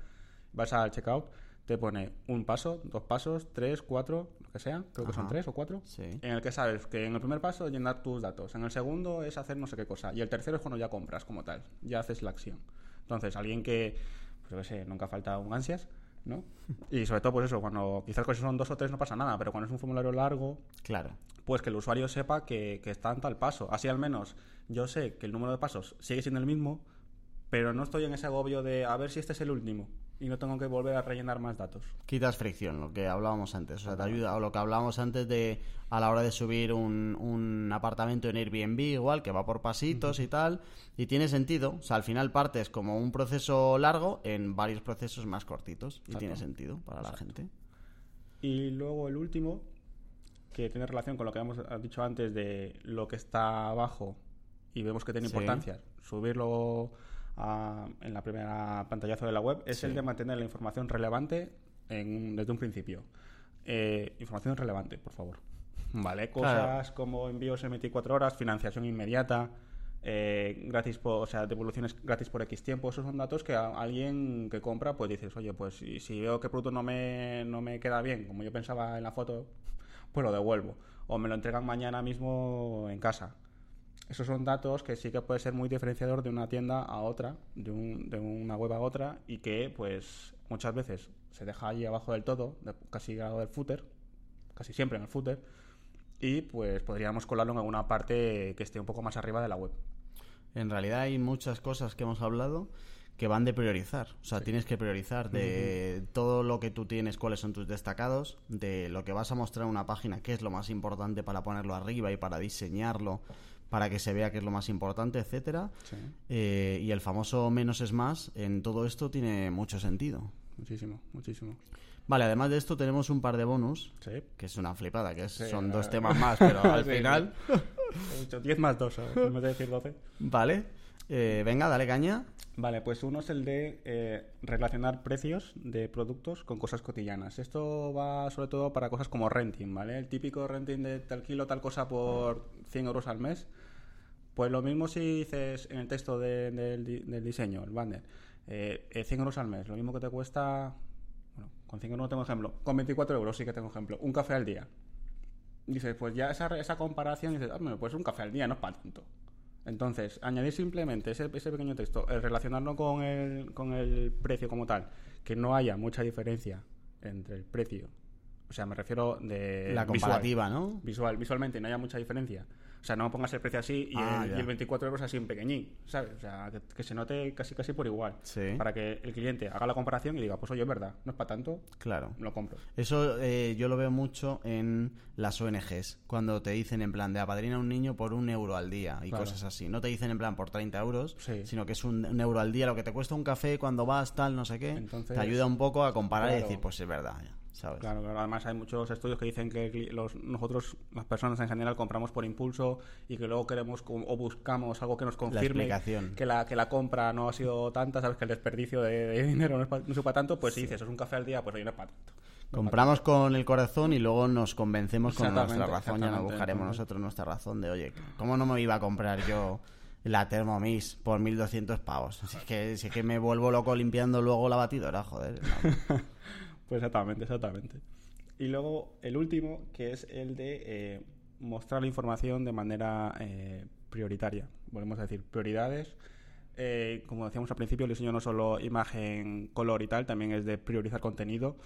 vas al checkout, te pone un paso, dos pasos, tres, cuatro, lo que sea, creo que son tres o cuatro, Sí. en el que sabes que en el primer paso es llenar tus datos, en el segundo es hacer no sé qué cosa, y el tercero es cuando ya compras como tal, ya haces la acción. Entonces, alguien que, pues yo qué sé, nunca falta un ansias, ¿no? Y sobre todo, pues eso, cuando quizás que son dos o tres no pasa nada, pero cuando es un formulario largo, Claro. pues que el usuario sepa que, que está en tal paso. Así al menos yo sé que el número de pasos sigue siendo el mismo, pero no estoy en ese agobio de a ver si este es el último y no tengo que volver a rellenar más datos. Quitas fricción, lo que hablábamos antes. O sea, te ayuda, o lo que hablábamos antes de a la hora de subir un, un apartamento en Airbnb, igual, que va por pasitos y tal. Y tiene sentido. O sea, al final partes como un proceso largo en varios procesos más cortitos. Y tiene sentido para la gente. Y luego el último, que tiene relación con lo que hemos dicho antes de lo que está abajo y vemos que tiene Sí. importancia, subirlo a- en la primera pantallazo de la web, es Sí. el de mantener la información relevante en desde un principio. Eh, información relevante, por favor. Vale, cosas Claro. como envíos en 24 horas, financiación inmediata, eh, gratis por, o sea, devoluciones gratis por X tiempo, esos son datos que a alguien que compra, pues dices, oye, pues si, si veo que el producto no me, no me queda bien, como yo pensaba en la foto, pues lo devuelvo. O me lo entregan mañana mismo en casa. Esos son datos que sí que puede ser muy diferenciador de una tienda a otra, de, un- de una web a otra, y que pues muchas veces se deja allí abajo del todo, de- casi al lado del footer, casi siempre en el footer, y pues podríamos colarlo en alguna parte que esté un poco más arriba de la web. En realidad hay muchas cosas que hemos hablado que van de priorizar. O sea, tienes que priorizar de todo lo que tú tienes, cuáles son tus destacados, de lo que vas a mostrar en una página, qué es lo más importante para ponerlo arriba y para diseñarlo, para que se vea qué es lo más importante, etcétera. Sí, Eh, y el famoso menos es más en todo esto tiene mucho sentido. muchísimo, muchísimo. Vale, además de esto tenemos un par de bonus, Sí. que es una flipada, que es- Sí, son dos temas más, pero al final... He dicho 10 más 2, en vez de decir 12. Vale. Eh, venga, dale caña. Vale, pues uno es el de eh, relacionar precios de productos con cosas cotidianas. Esto va sobre todo para cosas como renting, ¿vale? El típico renting de te alquilo tal cosa por 100 euros al mes, Pues lo mismo si dices en el texto de- del di- del diseño, el banner, eh, eh, 100 euros al mes, lo mismo que te cuesta, bueno, con 100 euros no tengo ejemplo, con 24 euros sí que tengo ejemplo, un café al día. Dices, pues ya esa, esa comparación, dices, ah, pues un café al día no es para tanto. Entonces, añadir simplemente ese, ese pequeño texto, el relacionarlo con el, con el precio como tal, que no haya mucha diferencia entre el precio, o sea, me refiero de... La Eh, visual. comparativa, ¿no? Visual, visualmente no haya mucha diferencia. O sea, no pongas el precio así y, Ah, el, y el 24 euros así en pequeñín, ¿sabes? O sea, que, que se note casi casi por igual. Sí. Para que el cliente haga la comparación y diga, pues oye, es verdad, no es para tanto, Claro. lo compro. Eso eh, yo lo veo mucho en las ONGs, cuando te dicen en plan de apadrina a un niño por un euro al día y Claro. cosas así. No te dicen en plan por 30 euros, Sí. sino que es un, un euro al día lo que te cuesta un café cuando vas, tal, no sé qué. Entonces- te ayuda un poco a comparar y decir, pues es verdad, ya, ¿sabes? Claro, claro, además hay muchos estudios que dicen que los, nosotros, las personas en general, compramos por impulso y que luego queremos o buscamos algo que nos confirme que la, que la compra no ha sido tanta, sabes que el desperdicio de, de dinero no es, pa- no es para tanto, pues si dices, es un café al día, pues no es para tanto. Compramos con el corazón y luego nos convencemos con nuestra razón. Ya exactamente, buscaremos nosotros nuestra razón de, oye, ¿cómo no me iba a comprar yo la Thermomix por 1200 pavos? Si es que, si es que me vuelvo loco limpiando luego la batidora, joder. no. Pues exactamente, exactamente. Y luego el último, que es el de eh, mostrar la información de manera eh, prioritaria. Volvemos a decir, prioridades. Eh, como decíamos al principio, el diseño no solo imagen, color y tal, también es de priorizar contenido.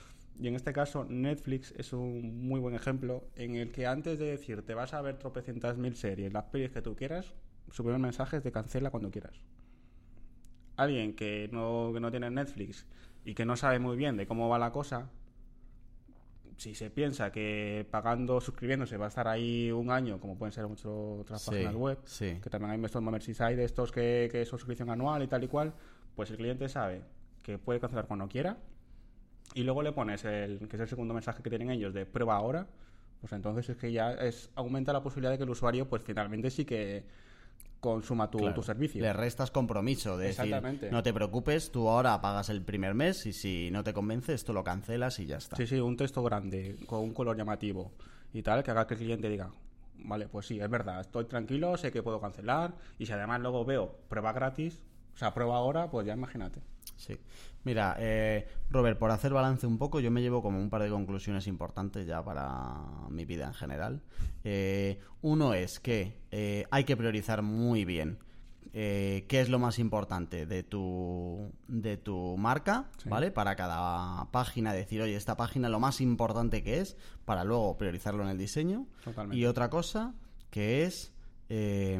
Y en este caso, Netflix es un muy buen ejemplo en el que antes de decir te vas a ver tropecientas mil series, las pelis que tú quieras, su primer mensaje es de cancela cuando quieras alguien que no, que no tiene Netflix y que no sabe muy bien de cómo va la cosa, si se piensa que pagando, suscribiéndose va a estar ahí un año, como pueden ser muchas otras Sí, páginas web, sí. que también hay estos Merseyside, estos que, que son suscripción anual y tal y cual, pues el cliente sabe que puede cancelar cuando quiera y luego le pones el, que es el segundo mensaje que tienen ellos de prueba ahora, pues entonces es que ya es, aumenta la posibilidad de que el usuario pues finalmente sí que consuma tu, Claro. tu servicio. Le restas compromiso de decir, no te preocupes, tú ahora pagas el primer mes y si no te convence, esto lo cancelas y ya está. Sí, sí, un texto grande, con un color llamativo y tal, que haga que el cliente diga, vale, pues sí, es verdad, estoy tranquilo, sé que puedo cancelar, y si además luego veo prueba gratis, o sea, prueba ahora, pues ya imagínate. Sí. Mira, eh, Robert, por hacer balance un poco, yo me llevo como un par de conclusiones importantes ya para mi vida en general. Eh, uno es que eh, hay que priorizar muy bien eh, qué es lo más importante de tu, de tu marca, Sí. ¿vale? Para cada página decir, oye, esta página lo más importante que es, para luego priorizarlo en el diseño. Totalmente. Y otra cosa que es... eh,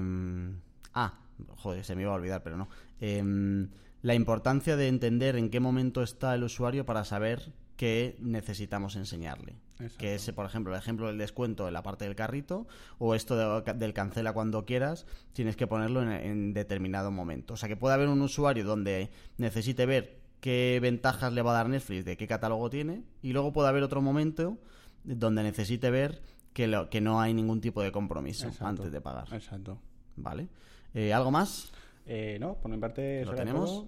ah, joder, se me iba a olvidar, pero no. Em, la importancia de entender en qué momento está el usuario para saber qué necesitamos enseñarle. Exacto. Que es, por ejemplo, el ejemplo del descuento en la parte del carrito o esto de- del cancela cuando quieras, tienes que ponerlo en, en determinado momento. O sea, que puede haber un usuario donde necesite ver qué ventajas le va a dar Netflix, de qué catálogo tiene, y luego puede haber otro momento donde necesite ver que, lo, que no hay ningún tipo de compromiso Exacto. antes de pagar. Exacto. ¿Vale? Eh, ¿Algo más? Eh, no, por mi parte, ¿Lo tenemos? todo.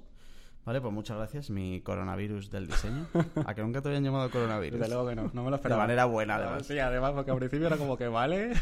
Vale, pues muchas gracias, mi coronavirus del diseño. ¿A que nunca te habían llamado coronavirus? Desde luego que no, no me lo De esperaba. manera buena, además. Sí, además, porque al principio era como que vale.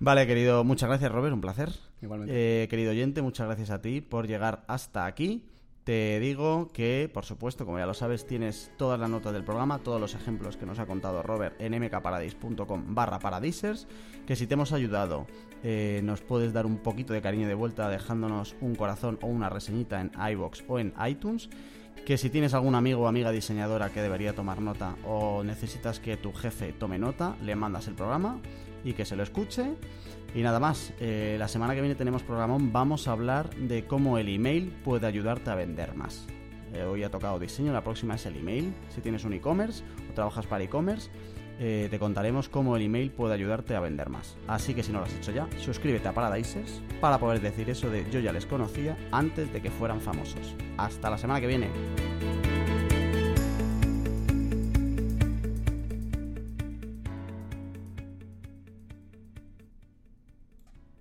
Vale, querido, muchas gracias, Robert, un placer. Igualmente. Eh, querido oyente, muchas gracias a ti por llegar hasta aquí. Te digo que, por supuesto, como ya lo sabes, tienes todas las notas del programa, todos los ejemplos que nos ha contado Robert en mkparadise.com barra paradisers, que si te hemos ayudado eh, nos puedes dar un poquito de cariño de vuelta dejándonos un corazón o una reseñita en iBox o en iTunes, que si tienes algún amigo o amiga diseñadora que debería tomar nota o necesitas que tu jefe tome nota, le mandas el programa y que se lo escuche. Y nada más, eh, la semana que viene tenemos programón, vamos a hablar de cómo el email puede ayudarte a vender más. Eh, hoy ha tocado diseño, la próxima es el email. Si tienes un e-commerce o trabajas para e-commerce, eh, te contaremos cómo el email puede ayudarte a vender más. Así que si no lo has hecho ya, suscríbete a Paradisers para poder decir eso de yo ya les conocía antes de que fueran famosos. Hasta la semana que viene.